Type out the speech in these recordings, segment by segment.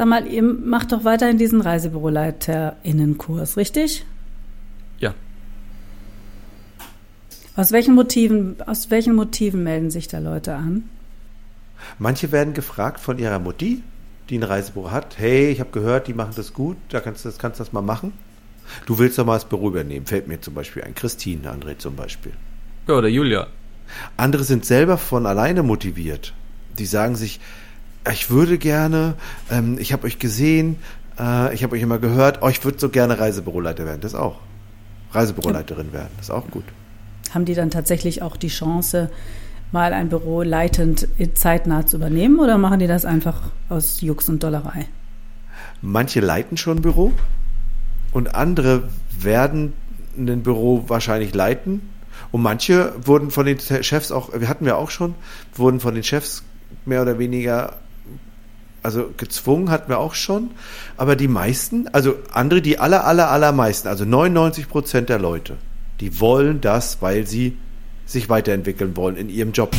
Sag mal, ihr macht doch weiterhin diesen ReisebüroleiterInnenkurs, richtig? Ja. Aus welchen Motiven, aus welchen Motiven melden sich da Leute an? Manche werden gefragt von ihrer Mutti, die ein Reisebüro hat. Hey, ich habe gehört, die machen das gut, da kannst du das, kannst das mal machen. Du willst doch mal das Büro übernehmen, fällt mir zum Beispiel ein. Christine, André zum Beispiel. Ja, oder Julia. Andere sind selber von alleine motiviert. Die sagen sich, ich würde gerne, ähm, ich habe euch gesehen, äh, ich habe euch immer gehört, oh, ich würde so gerne Reisebüroleiter werden. Das auch. Reisebüroleiterin werden, das ist auch gut. Haben die dann tatsächlich auch die Chance, mal ein Büro leitend zeitnah zu übernehmen oder machen die das einfach aus Jux und Dollerei? Manche leiten schon ein Büro und andere werden ein Büro wahrscheinlich leiten. Und manche wurden von den Chefs auch, wir hatten wir auch schon, wurden von den Chefs mehr oder weniger, also gezwungen hatten wir auch schon. Aber die meisten, also andere, die aller, aller, allermeisten, also 99 Prozent der Leute, die wollen das, weil sie sich weiterentwickeln wollen in ihrem Job.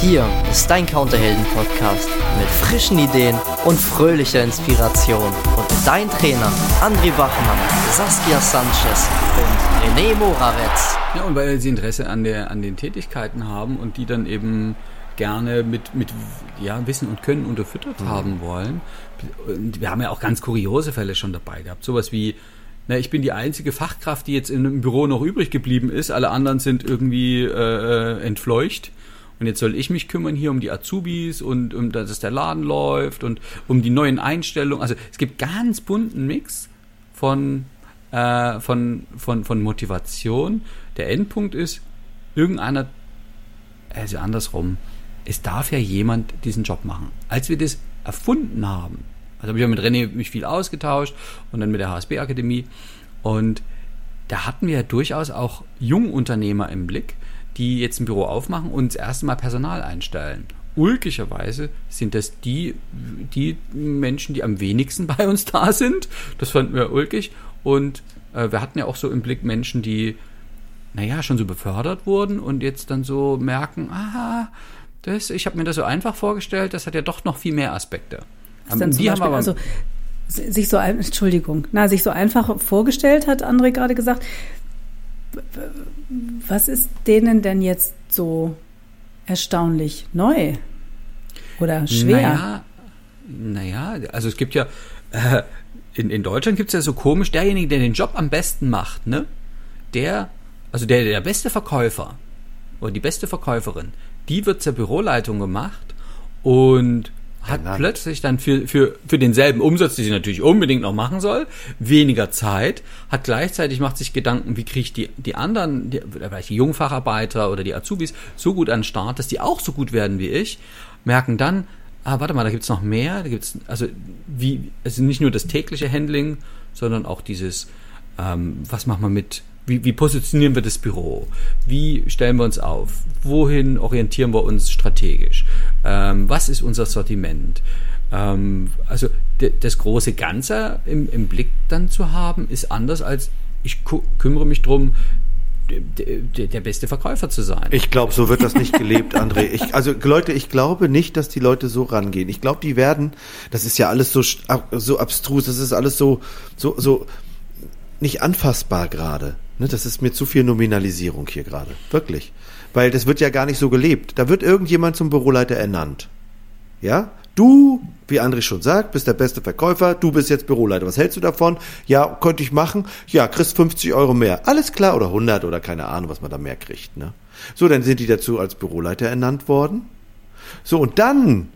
Hier ist dein Counterhelden-Podcast mit frischen Ideen und fröhlicher Inspiration. Und dein Trainer André Bachmann, Saskia Sanchez und René Morawetz. Ja, und weil sie Interesse an, der, an den Tätigkeiten haben und die dann eben gerne mit, mit ja, Wissen und Können unterfüttert mhm. haben wollen. Und wir haben ja auch ganz kuriose Fälle schon dabei gehabt. Sowas wie na, ich bin die einzige Fachkraft, die jetzt im Büro noch übrig geblieben ist. Alle anderen sind irgendwie äh, äh, entfleucht. Und jetzt soll ich mich kümmern hier um die Azubis und um dass der Laden läuft und um die neuen Einstellungen. Also es gibt ganz bunten Mix von, äh, von, von, von Motivation. Der Endpunkt ist, irgendeiner, also andersrum, es darf ja jemand diesen Job machen. Als wir das erfunden haben, also habe ich ja mit René mich viel ausgetauscht und dann mit der HSB-Akademie. Und da hatten wir ja durchaus auch Jungunternehmer im Blick, die jetzt ein Büro aufmachen und das erste Mal Personal einstellen. Ulkigerweise sind das die, die Menschen, die am wenigsten bei uns da sind. Das fanden wir ulkig. Und äh, wir hatten ja auch so im Blick Menschen, die, naja, schon so befördert wurden und jetzt dann so merken, aha, das, ich habe mir das so einfach vorgestellt, das hat ja doch noch viel mehr Aspekte. Was denn zum die Beispiel, also sich so, Entschuldigung, na, sich so einfach vorgestellt hat, André gerade gesagt. Was ist denen denn jetzt so erstaunlich neu oder schwer? Naja, naja also es gibt ja, äh, in, in Deutschland gibt es ja so komisch, derjenige, der den Job am besten macht, ne? Der, also der, der beste Verkäufer oder die beste Verkäuferin, die wird zur Büroleitung gemacht und hat ja, plötzlich dann für, für, für denselben Umsatz, den sie natürlich unbedingt noch machen soll, weniger Zeit, hat gleichzeitig macht sich Gedanken, wie kriege ich die, die anderen, die, die Jungfacharbeiter oder die Azubis so gut an den Start, dass die auch so gut werden wie ich, merken dann, ah, warte mal, da gibt's noch mehr, da gibt's, also wie, also nicht nur das tägliche Handling, sondern auch dieses, ähm, was machen wir mit wie, wie positionieren wir das Büro? Wie stellen wir uns auf? Wohin orientieren wir uns strategisch? Ähm, was ist unser Sortiment? Ähm, also das große Ganze im, im, Blick dann zu haben, ist anders als ich kümmere mich drum, der beste Verkäufer zu sein. Ich glaube, so wird das nicht gelebt, André. Ich, also Leute, ich glaube nicht, dass die Leute so rangehen. Ich glaube, die werden, das ist ja alles so so abstrus, das ist alles so so so nicht anfassbar gerade. Ne, das ist mir zu viel Nominalisierung hier gerade. Wirklich. Weil das wird ja gar nicht so gelebt. Da wird irgendjemand zum Büroleiter ernannt. Ja? Du, wie André schon sagt, bist der beste Verkäufer, du bist jetzt Büroleiter. Was hältst du davon? Ja, könnte ich machen. Ja, kriegst 50 Euro mehr. Alles klar, oder 100 oder keine Ahnung, was man da mehr kriegt. Ne? So, dann sind die dazu als Büroleiter ernannt worden. So, und dann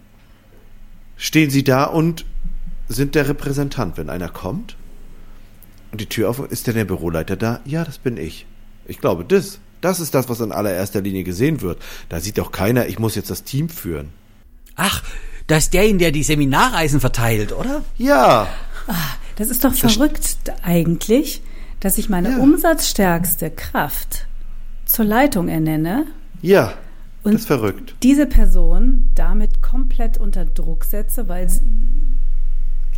stehen sie da und sind der Repräsentant, wenn einer kommt und die Tür auf, ist denn der Büroleiter da? Ja, das bin ich. Ich glaube, das, das ist das, was in allererster Linie gesehen wird. Da sieht doch keiner, ich muss jetzt das Team führen. Ach, das ist der, der die Seminarreisen verteilt, oder? Ja. Ach, das ist doch verrückt eigentlich, dass ich meine ja. umsatzstärkste Kraft zur Leitung ernenne. Ja. Und das ist verrückt. diese Person damit komplett unter Druck setze, weil sie,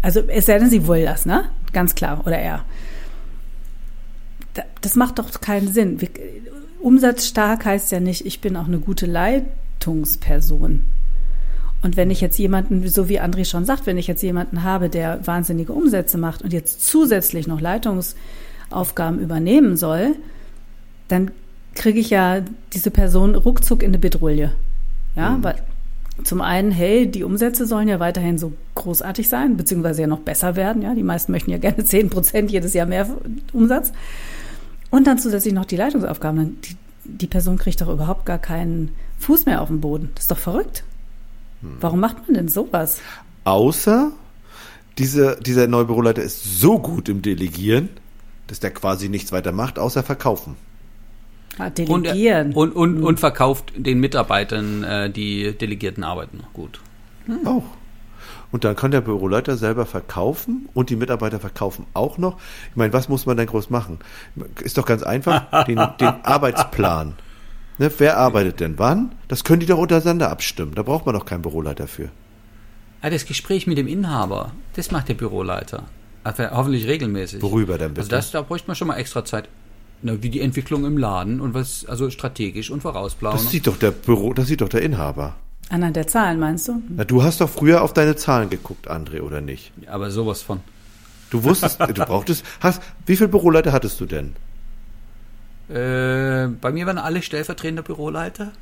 also es sei denn, sie will das, ne? Ganz klar, oder er. Das macht doch keinen Sinn. Umsatzstark heißt ja nicht, ich bin auch eine gute Leitungsperson. Und wenn ich jetzt jemanden, so wie André schon sagt, wenn ich jetzt jemanden habe, der wahnsinnige Umsätze macht und jetzt zusätzlich noch Leitungsaufgaben übernehmen soll, dann kriege ich ja diese Person ruckzuck in eine Bedrulle. Ja, mhm. weil zum einen, hey, die Umsätze sollen ja weiterhin so großartig sein, beziehungsweise ja noch besser werden. Ja, die meisten möchten ja gerne 10 Prozent jedes Jahr mehr Umsatz. Und dann zusätzlich noch die Leitungsaufgaben. Die, die Person kriegt doch überhaupt gar keinen Fuß mehr auf dem Boden. Das ist doch verrückt. Hm. Warum macht man denn sowas? Außer diese, dieser neue Büroleiter ist so gut im Delegieren, dass der quasi nichts weiter macht, außer verkaufen. Ah, delegieren. Und, und, und, und, verkauft den Mitarbeitern äh, die delegierten Arbeiten gut. Hm. Auch. Und dann kann der Büroleiter selber verkaufen und die Mitarbeiter verkaufen auch noch. Ich meine, was muss man denn groß machen? Ist doch ganz einfach, den, den Arbeitsplan. Ne, wer arbeitet denn wann? Das können die doch untereinander abstimmen. Da braucht man doch keinen Büroleiter für. Ah, das Gespräch mit dem Inhaber, das macht der Büroleiter. Also hoffentlich regelmäßig. Worüber denn bitte? Also das, da bräuchte man schon mal extra Zeit. Na, wie die Entwicklung im Laden und was, also strategisch und vorausplanen. Das sieht doch der Büro, das sieht doch der Inhaber. Anhand der Zahlen, meinst du? Na, du hast doch früher auf deine Zahlen geguckt, André, oder nicht? Aber sowas von. Du wusstest, du brauchtest, hast, wie viele Büroleiter hattest du denn? Äh, bei mir waren alle stellvertretende Büroleiter.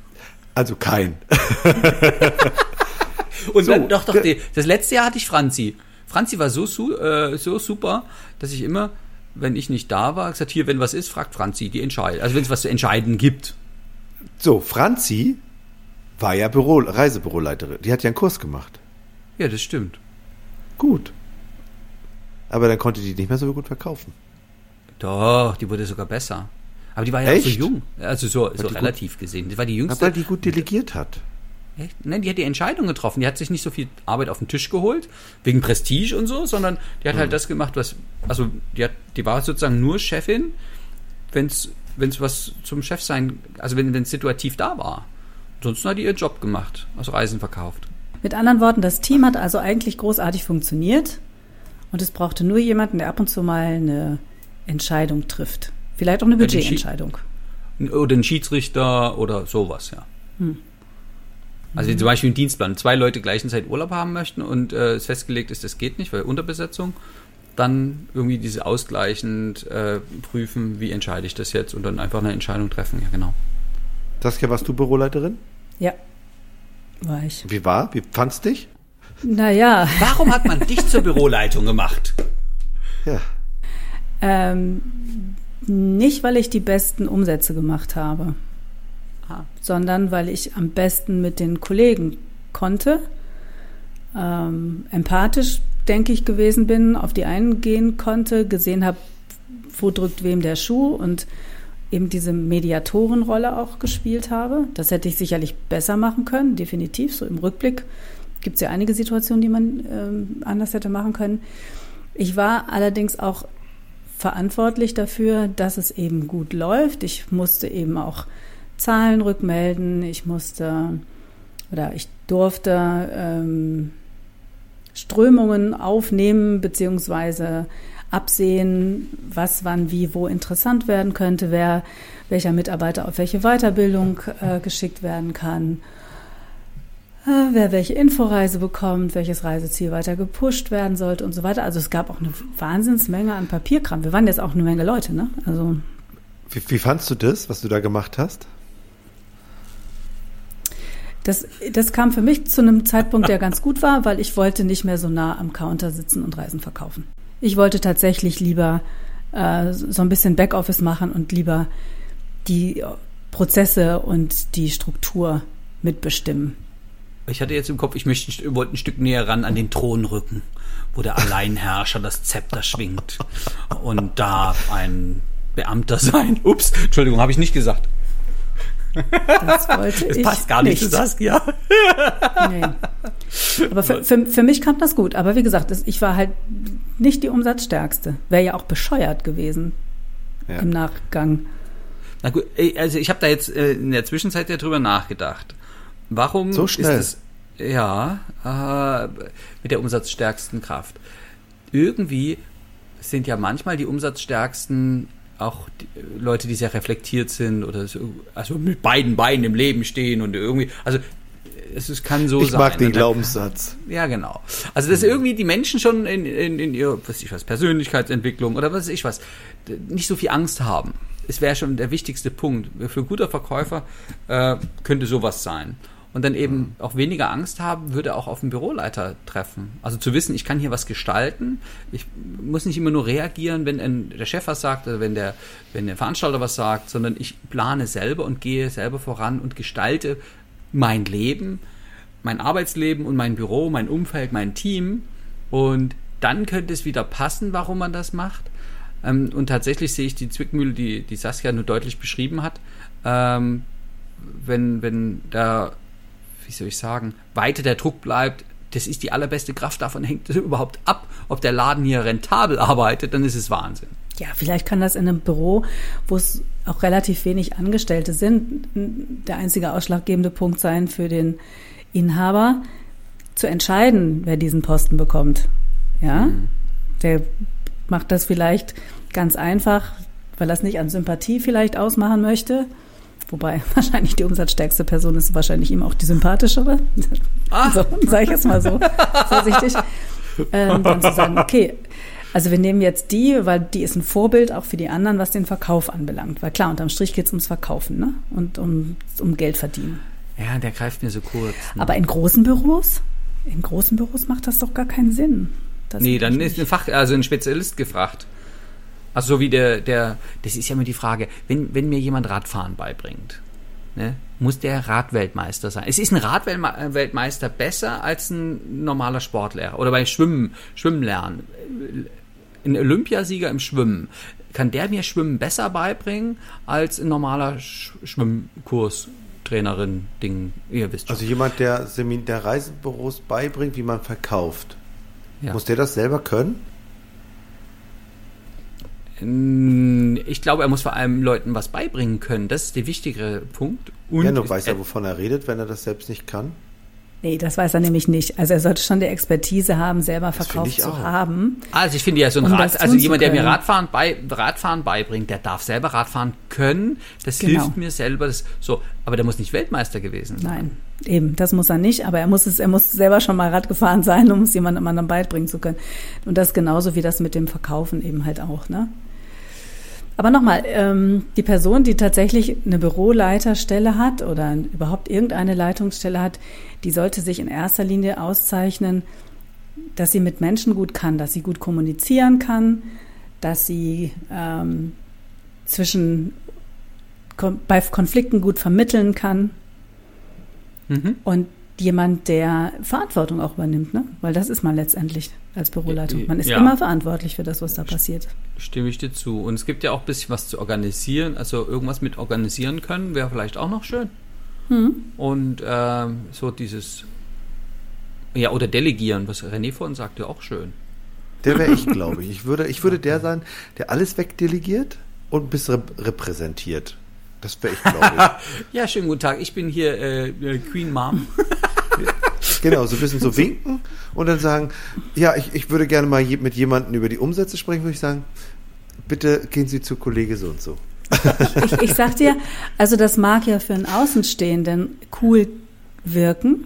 Also kein. und so, dann, doch, doch, die, das letzte Jahr hatte ich Franzi. Franzi war so, äh, so super, dass ich immer wenn ich nicht da war, gesagt, hier, wenn was ist, fragt Franzi, die entscheidet. Also wenn es was zu entscheiden gibt. So, Franzi war ja Büro, Reisebüroleiterin. Die hat ja einen Kurs gemacht. Ja, das stimmt. Gut. Aber dann konnte die nicht mehr so gut verkaufen. Doch, die wurde sogar besser. Aber die war ja Echt? auch so jung. Also so, so relativ gut, gesehen. Die war die jüngste. weil die gut delegiert hat. Echt? Nein, die hat die Entscheidung getroffen. Die hat sich nicht so viel Arbeit auf den Tisch geholt, wegen Prestige und so, sondern die hat halt mhm. das gemacht, was, also die, hat, die war sozusagen nur Chefin, wenn es was zum Chef sein, also wenn es situativ da war. Ansonsten hat die ihren Job gemacht, also Reisen verkauft. Mit anderen Worten, das Team hat also eigentlich großartig funktioniert und es brauchte nur jemanden, der ab und zu mal eine Entscheidung trifft. Vielleicht auch eine Budgetentscheidung. Oder ein Schiedsrichter oder sowas, ja. Hm. Also mhm. zum Beispiel im Dienstplan, zwei Leute gleichen Zeit Urlaub haben möchten und äh, es festgelegt ist, das geht nicht, weil Unterbesetzung, dann irgendwie diese ausgleichend äh, prüfen, wie entscheide ich das jetzt und dann einfach eine Entscheidung treffen, ja genau. Saskia, warst du Büroleiterin? Ja, war ich. Wie war? Wie fandst dich? Naja. Warum hat man dich zur Büroleitung gemacht? Ja. Ähm, nicht, weil ich die besten Umsätze gemacht habe sondern weil ich am besten mit den Kollegen konnte, ähm, empathisch, denke ich, gewesen bin, auf die einen gehen konnte, gesehen habe, wo drückt wem der Schuh und eben diese Mediatorenrolle auch gespielt habe. Das hätte ich sicherlich besser machen können, definitiv. So im Rückblick gibt es ja einige Situationen, die man ähm, anders hätte machen können. Ich war allerdings auch verantwortlich dafür, dass es eben gut läuft. Ich musste eben auch Zahlen rückmelden. Ich musste oder ich durfte ähm, Strömungen aufnehmen beziehungsweise absehen, was wann wie wo interessant werden könnte, wer welcher Mitarbeiter auf welche Weiterbildung äh, geschickt werden kann, äh, wer welche Inforeise bekommt, welches Reiseziel weiter gepusht werden sollte und so weiter. Also es gab auch eine Wahnsinnsmenge an Papierkram. Wir waren jetzt auch eine Menge Leute, ne? Also wie, wie fandst du das, was du da gemacht hast? Das, das kam für mich zu einem Zeitpunkt, der ganz gut war, weil ich wollte nicht mehr so nah am Counter sitzen und Reisen verkaufen. Ich wollte tatsächlich lieber äh, so ein bisschen Backoffice machen und lieber die Prozesse und die Struktur mitbestimmen. Ich hatte jetzt im Kopf, ich möchte, wollte ein Stück näher ran an den Thron rücken, wo der Alleinherrscher das Zepter schwingt und darf ein Beamter sein. Ups, Entschuldigung, habe ich nicht gesagt. Das wollte das ich. passt gar nicht, nicht. zu Saskia. nee. Aber für, für, für, mich kam das gut. Aber wie gesagt, ich war halt nicht die Umsatzstärkste. Wäre ja auch bescheuert gewesen ja. im Nachgang. Na gut, also ich habe da jetzt äh, in der Zwischenzeit ja drüber nachgedacht. Warum so schnell. ist es ja äh, mit der umsatzstärksten Kraft? Irgendwie sind ja manchmal die umsatzstärksten auch die, Leute, die sehr reflektiert sind oder so, also mit beiden Beinen im Leben stehen und irgendwie, also es, es kann so ich sein. mag den dann- Glaubenssatz. Ja, genau. Also, dass irgendwie die Menschen schon in, in, in ihrer, was ich was, Persönlichkeitsentwicklung oder was ich was, nicht so viel Angst haben. Es wäre schon der wichtigste Punkt. Für ein guter Verkäufer äh, könnte sowas sein. Und dann eben auch weniger Angst haben, würde auch auf den Büroleiter treffen. Also zu wissen, ich kann hier was gestalten. Ich muss nicht immer nur reagieren, wenn ein, der Chef was sagt oder wenn der, wenn der Veranstalter was sagt, sondern ich plane selber und gehe selber voran und gestalte mein Leben, mein Arbeitsleben und mein Büro, mein Umfeld, mein Team. Und dann könnte es wieder passen, warum man das macht. Ähm, und tatsächlich sehe ich die Zwickmühle, die, die Saskia nur deutlich beschrieben hat. Ähm, wenn, wenn da, wie soll ich sagen, weiter der Druck bleibt, das ist die allerbeste Kraft, davon hängt es überhaupt ab, ob der Laden hier rentabel arbeitet, dann ist es Wahnsinn. Ja, vielleicht kann das in einem Büro, wo es auch relativ wenig Angestellte sind, der einzige ausschlaggebende Punkt sein für den Inhaber, zu entscheiden, wer diesen Posten bekommt. Ja, der macht das vielleicht ganz einfach, weil er es nicht an Sympathie vielleicht ausmachen möchte. Wobei wahrscheinlich die umsatzstärkste Person ist wahrscheinlich ihm auch die sympathischere. So, sage ich jetzt mal so vorsichtig. Ähm, dann zu sagen, okay, also wir nehmen jetzt die, weil die ist ein Vorbild auch für die anderen, was den Verkauf anbelangt. Weil klar, unterm Strich geht es ums Verkaufen ne? und um, um Geld verdienen. Ja, der greift mir so kurz. ne? Aber in großen Büros, in großen Büros macht das doch gar keinen Sinn. Das Nee, dann ist ein Fach, also ein Spezialist gefragt. Also so wie der, der, das ist ja immer die Frage, wenn, wenn mir jemand Radfahren beibringt, ne, muss der Radweltmeister sein. Es ist ein Radweltmeister besser als ein normaler Sportlehrer. Oder bei Schwimmen, Schwimmen lernen. Ein Olympiasieger im Schwimmen. Kann der mir Schwimmen besser beibringen als ein normaler Sch Schwimmkurs? Trainerin, Ding, ihr wisst schon. Also jemand, der, Semin der Reisebüros beibringt, wie man verkauft. Ja. Muss der das selber können? Ich glaube, er muss vor allem Leuten was beibringen können. Das ist der wichtigere Punkt. Und ja, nur weiß er, wovon er redet, wenn er das selbst nicht kann. Nee, das weiß er nämlich nicht. Also er sollte schon die Expertise haben, selber verkauft zu auch. haben. Also ich finde ja so ein Um Rad, also jemand, der mir. Radfahren, bei, Radfahren beibringt, der darf selber Radfahren können. Das Genau. hilft mir selber. Das, so, aber der muss nicht Weltmeister gewesen sein. Nein, eben, das muss er nicht, aber er muss es, er muss selber schon mal Rad gefahren sein, um es jemandem anderen beibringen zu können. Und das genauso wie das mit dem Verkaufen eben halt auch, ne? Aber nochmal, ähm, die Person, die tatsächlich eine Büroleiterstelle hat oder überhaupt irgendeine Leitungsstelle hat, die sollte sich in erster Linie auszeichnen, dass sie mit Menschen gut kann, dass sie gut kommunizieren kann, dass sie ähm, zwischen bei Konflikten gut vermitteln kann Mhm. und jemand, der Verantwortung auch übernimmt, ne? Weil das ist man letztendlich als Büroleitung. Man ist Ja. immer verantwortlich für das, was da passiert. Stimme ich dir zu. Und es gibt ja auch ein bisschen was zu organisieren. Also irgendwas mit organisieren können wäre vielleicht auch noch schön. Hm. Und ähm, so dieses, ja, oder delegieren, was René vorhin sagte, auch schön. Der wäre ich, glaube ich. Ich würde, ich würde der sein, der alles wegdelegiert und bis rep repräsentiert. Das wäre ich, glaube Ja, schönen guten Tag. Ich bin hier äh, äh, Queen Mom. genau, so ein bisschen so winken und dann sagen, ja, ich, ich würde gerne mal je, mit jemandem über die Umsätze sprechen, würde ich sagen, bitte gehen Sie zu Kollege so und so. Ich, ich sag dir, also das mag ja für einen Außenstehenden cool wirken.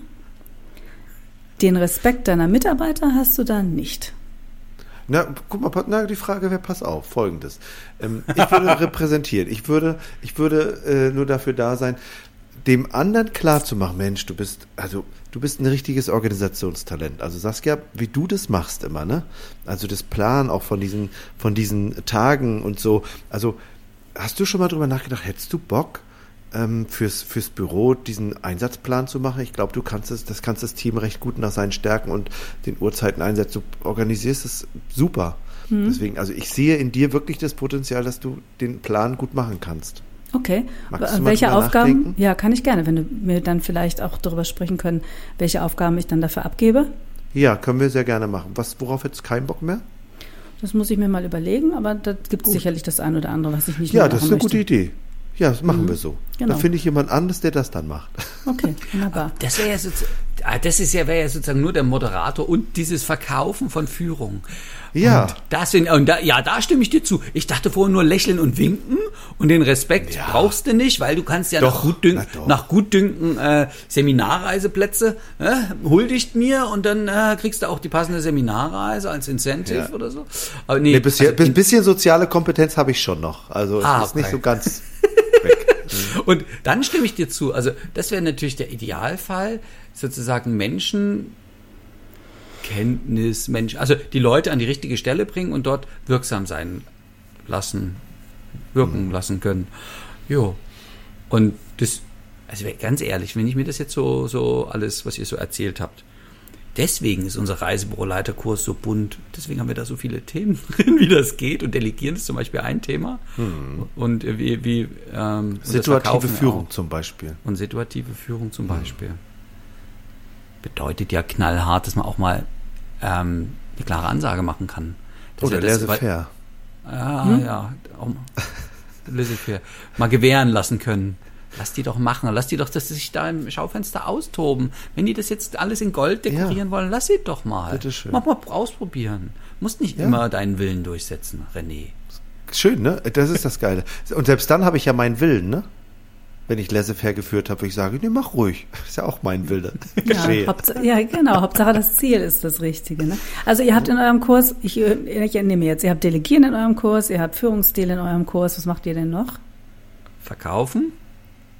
Den Respekt deiner Mitarbeiter hast du da nicht. Na, guck mal, na, die Frage wäre, pass auf, folgendes. Ähm, ich würde repräsentieren. Ich würde, ich würde äh, nur dafür da sein, dem anderen klar zu machen, Mensch, du bist, also du bist ein richtiges Organisationstalent. Also Saskia, wie du das machst immer, ne? Also das Plan auch von diesen, von diesen Tagen und so. Also hast du schon mal drüber nachgedacht, hättest du Bock? ähm, fürs, fürs Büro diesen Einsatzplan zu machen. Ich glaube, du kannst es, das kannst das Team recht gut nach seinen Stärken und den Uhrzeiten einsetzen. Du organisierst es super. Deswegen, also ich sehe in dir wirklich das Potenzial, dass du den Plan gut machen kannst. Okay. Magst mal welche Aufgaben? nachdenken? Ja, kann ich gerne, wenn du mir dann vielleicht auch darüber sprechen können, welche Aufgaben ich dann dafür abgebe. Ja, können wir sehr gerne machen. Was, worauf du keinen Bock mehr? Das muss ich mir mal überlegen, aber da gibt es sicherlich das eine oder andere, was ich nicht Ja, mehr das ist eine gute möchte. Idee. Ja, das machen wir so. Genau. Da finde ich jemand anderes, der das dann macht. Okay, wunderbar. Das wäre so, Ah, das ist ja, wäre ja sozusagen nur der Moderator und dieses Verkaufen von Führung. Ja. Und das sind, und da, ja, da stimme ich dir zu. Ich dachte vorher nur lächeln und winken und den Respekt Ja. brauchst du nicht, weil du kannst ja nach Doch, Gutdünken, na doch. nach Gutdünken äh, Seminarreiseplätze äh, huldigt mir und dann äh, kriegst du auch die passende Seminarreise als Incentive Ja. oder so. Aber nee, Nee, bisher, also bisschen soziale Kompetenz habe ich schon noch. Also es Ah, ist nicht okay. so ganz. Und dann stimme ich dir zu. Also das wäre natürlich der Idealfall, sozusagen Menschen Kenntnis, Mensch, also die Leute an die richtige Stelle bringen und dort wirksam sein lassen, wirken lassen können. Jo. Und das, also ganz ehrlich, wenn ich mir das jetzt so, so alles, was ihr so erzählt habt, deswegen ist unser Reisebüroleiterkurs so bunt. Deswegen haben wir da so viele Themen drin, wie das geht. Und Delegieren ist zum Beispiel ein Thema. Und äh, wie, wie ähm, und Situative Führung auch. zum Beispiel. Und situative Führung zum Beispiel. Bedeutet ja knallhart, dass man auch mal ähm, eine klare Ansage machen kann. Das Oder ist ja das, laissez-faire. ja, ja. Auch mal, laissez-faire. Mal gewähren lassen können. Lass die doch machen. Lass die doch, dass sie sich da im Schaufenster austoben. Wenn die das jetzt alles in Gold dekorieren wollen, lass sie doch mal. Bitteschön. Mach mal ausprobieren. Musst nicht Ja. immer deinen Willen durchsetzen, René. Schön, ne? Das ist das Geile. Und selbst dann habe ich ja meinen Willen, ne? Wenn ich laissez-faire geführt habe, ich sage, nee, mach ruhig. Ist ja auch mein Wille. Ja, ja, genau. Hauptsache das Ziel ist das Richtige. Ne? Also ihr habt in eurem Kurs, ich, ich entnehme jetzt, ihr habt Delegieren in eurem Kurs, ihr habt Führungsstil in eurem Kurs. Was macht ihr denn noch? verkaufen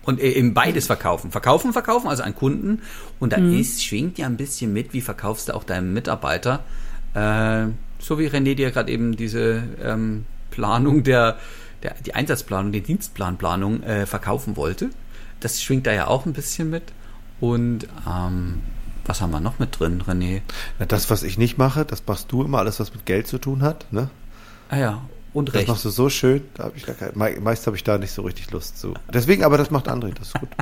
und äh, eben beides verkaufen. Verkaufen, verkaufen, also an Kunden. Und da ist, schwingt ja ein bisschen mit, wie verkaufst du auch deinem Mitarbeiter. Äh, so wie René dir gerade eben diese ähm, Planung der, der, die Einsatzplanung, die Dienstplanplanung äh, verkaufen wollte. Das schwingt da ja auch ein bisschen mit. Und ähm, was haben wir noch mit drin, René? Na, das, was ich nicht mache, das machst du immer, alles, was mit Geld zu tun hat, ne? Ah ja, und Das Recht. machst du so schön, da habe ich gar kein, mei- meist habe ich da nicht so richtig Lust zu. Deswegen, aber das macht André, das ist gut.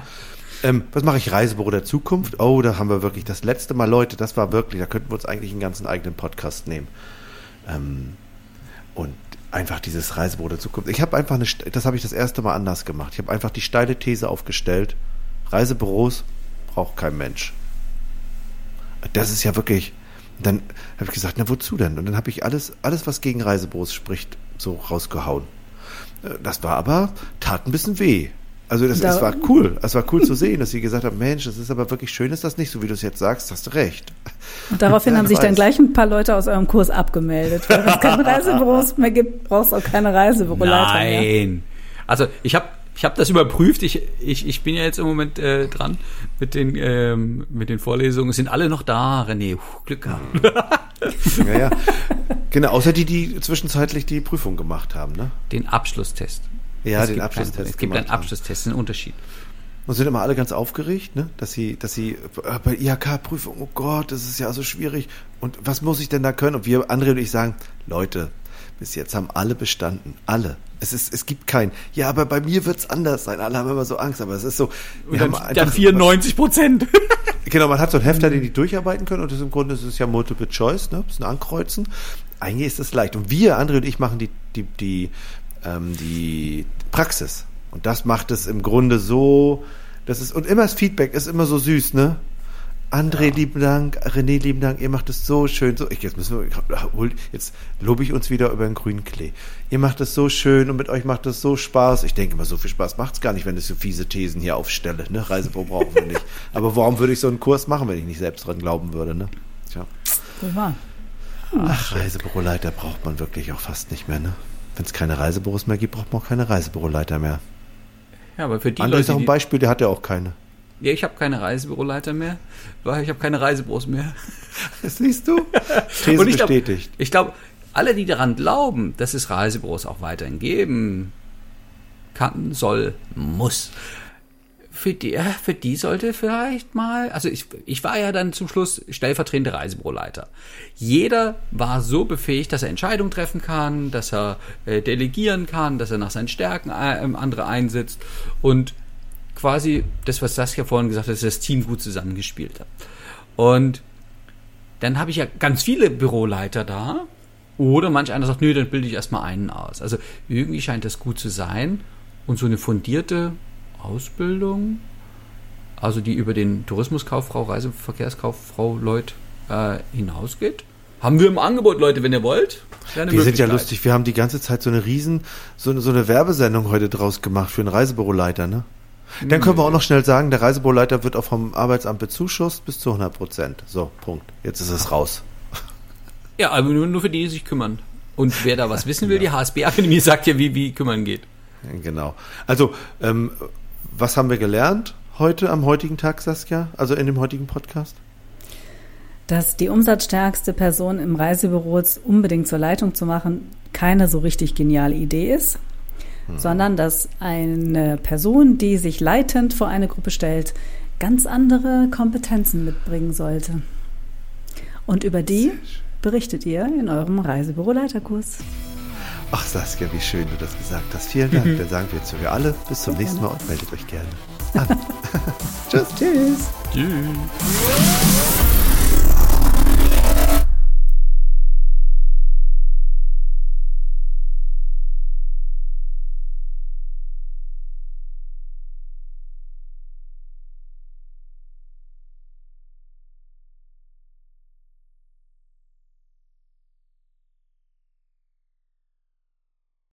Ähm, was mache ich? Reisebüro der Zukunft? Oh, da haben wir wirklich das letzte Mal, Leute, das war wirklich, da könnten wir uns eigentlich einen ganzen eigenen Podcast nehmen. Ähm, und einfach dieses Reisebüro der Zukunft. Ich habe einfach eine, das habe ich das erste Mal anders gemacht. Ich habe einfach die steile These aufgestellt, Reisebüros braucht kein Mensch. Das ist ja wirklich. Dann habe ich gesagt, na wozu denn? Und dann habe ich alles, alles, was gegen Reisebüros spricht, so rausgehauen. Äh, Das war aber, tat ein bisschen weh. Also das, Da- das war cool. Es war cool zu sehen, dass sie gesagt haben, Mensch, das ist aber wirklich schön, ist das nicht, so wie du es jetzt sagst, hast du recht. Und daraufhin Ja, haben ich sich dann weiß. gleich ein paar Leute aus eurem Kurs abgemeldet. Weil es keine Reisebüros mehr gibt, brauchst du auch keine Reisebüroleiter mehr. Nein. Also ich habe ich hab das überprüft. Ich, ich, ich bin ja jetzt im Moment äh, dran mit den, ähm, mit den Vorlesungen. Es sind alle noch da, René. Puh, Glück gehabt. Ja, ja. genau, außer die, die zwischenzeitlich die Prüfung gemacht haben, ne? Den Abschlusstest. Ja, Es den gibt Abschlusstest. Einen, es gibt einen haben. Abschlusstest, das ist ein Unterschied. Und sind immer alle ganz aufgeregt, ne? Dass sie, dass sie äh, bei IHK-Prüfung, oh Gott, das ist ja so schwierig. Und was muss ich denn da können? Und wir, André und ich sagen, Leute, bis jetzt haben alle bestanden. Alle. Es ist, es gibt keinen. Ja, aber bei mir wird's anders sein. Alle haben immer so Angst, aber es ist so. Wir Und dann, haben dann 94 Prozent. Genau, man hat so einen Hefter, den die durcharbeiten können und das im Grunde ist es ja Multiple Choice, ne? Bisschen ankreuzen. Eigentlich ist es leicht. Und wir, André und ich, machen die, die, die, ähm, die Praxis. Und das macht es im Grunde so, das ist, und immer das Feedback ist immer so süß, ne? André, lieben Dank, René, lieben Dank, ihr macht es so schön. So, ich, jetzt müssen wir, jetzt lobe ich uns wieder über den grünen Klee. Ihr macht es so schön und mit euch macht es so Spaß. Ich denke immer, so viel Spaß macht's gar nicht, wenn ich so fiese Thesen hier aufstelle. Ne? Reisebüro brauchen wir nicht. Aber warum würde ich so einen Kurs machen, wenn ich nicht selbst dran glauben würde? Ne? Tja. Wahr. Ach, Reisebüroleiter braucht man wirklich auch fast nicht mehr. Ne? Wenn es keine Reisebüros mehr gibt, braucht man auch keine Reisebüroleiter mehr. Ja, aber für die André ist Leute, auch ein Beispiel, der hat ja auch keine. Ja, ich habe keine Reisebüroleiter mehr, weil ich habe keine Reisebüros mehr. Das siehst du? These Und ich glaub- bestätigt. Ich glaube, alle, die daran glauben, dass es Reisebüros auch weiterhin geben kann, soll, muss. Für die, äh, für die sollte vielleicht mal, also ich, ich war ja dann zum Schluss stellvertretender Reisebüroleiter. Jeder war so befähigt, dass er Entscheidungen treffen kann, dass er äh, delegieren kann, dass er nach seinen Stärken äh, andere einsetzt und quasi das, was Saskia vorhin gesagt hat, dass das Team gut zusammengespielt hat. Und dann habe ich ja ganz viele Büroleiter da. Oder manch einer sagt, nö, dann bilde ich erstmal einen aus. Also irgendwie scheint das gut zu sein. Und so eine fundierte Ausbildung also die über den Tourismuskauffrau, Reiseverkehrskauffrau Leut äh, hinausgeht. Haben wir im Angebot, Leute, wenn ihr wollt. Wir sind ja lustig, wir haben die ganze Zeit so eine riesen, so eine, so eine Werbesendung heute draus gemacht für einen Reisebüroleiter, ne? Dann können wir auch noch schnell sagen, der Reisebüroleiter wird auch vom Arbeitsamt bezuschusst bis zu 100 Prozent. So, Punkt. Jetzt ist es raus. Ja, aber nur, nur für die, die sich kümmern. Und wer da was wissen will, die HSB-Akademie sagt ja, wie, wie kümmern geht. Genau. Also, ähm, was haben wir gelernt heute am heutigen Tag, Saskia? Also in dem heutigen Podcast? Dass die umsatzstärkste Person im Reisebüro unbedingt zur Leitung zu machen, keine so richtig geniale Idee ist, hm. sondern dass eine Person, die sich leitend vor eine Gruppe stellt, ganz andere Kompetenzen mitbringen sollte. Und über die berichtet ihr in eurem Reisebüro-Leiterkurs. Ach Saskia, wie schön du das gesagt hast. Vielen Dank. Mhm. Dann sagen wir jetzt für alle bis zum nächsten Mal und meldet euch gerne. Tschüss. Tschüss. Tschüss.